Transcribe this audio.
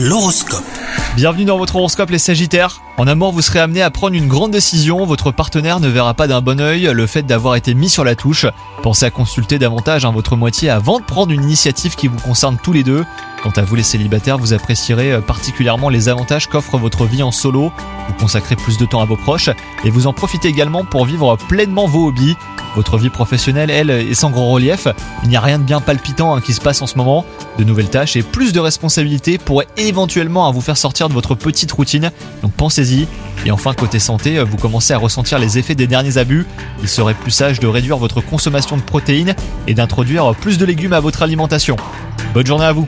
L'horoscope. Bienvenue dans votre horoscope les Sagittaires. En amour, vous serez amené à prendre une grande décision, votre partenaire ne verra pas d'un bon œil le fait d'avoir été mis sur la touche. Pensez à consulter davantage hein, votre moitié avant de prendre une initiative qui vous concerne tous les deux. Quant à vous les célibataires, vous apprécierez euh, particulièrement les avantages qu'offre votre vie en solo. Vous consacrez plus de temps à vos proches et vous en profitez également pour vivre pleinement vos hobbies. Votre vie professionnelle, elle, est sans grand relief. Il n'y a rien de bien palpitant hein, qui se passe en ce moment. De nouvelles tâches et plus de responsabilités pourraient éventuellement hein, vous faire sortir de votre petite routine. Donc pensez-y. Et enfin, côté santé, vous commencez à ressentir les effets des derniers abus. Il serait plus sage de réduire votre consommation de protéines et d'introduire plus de légumes à votre alimentation. Bonne journée à vous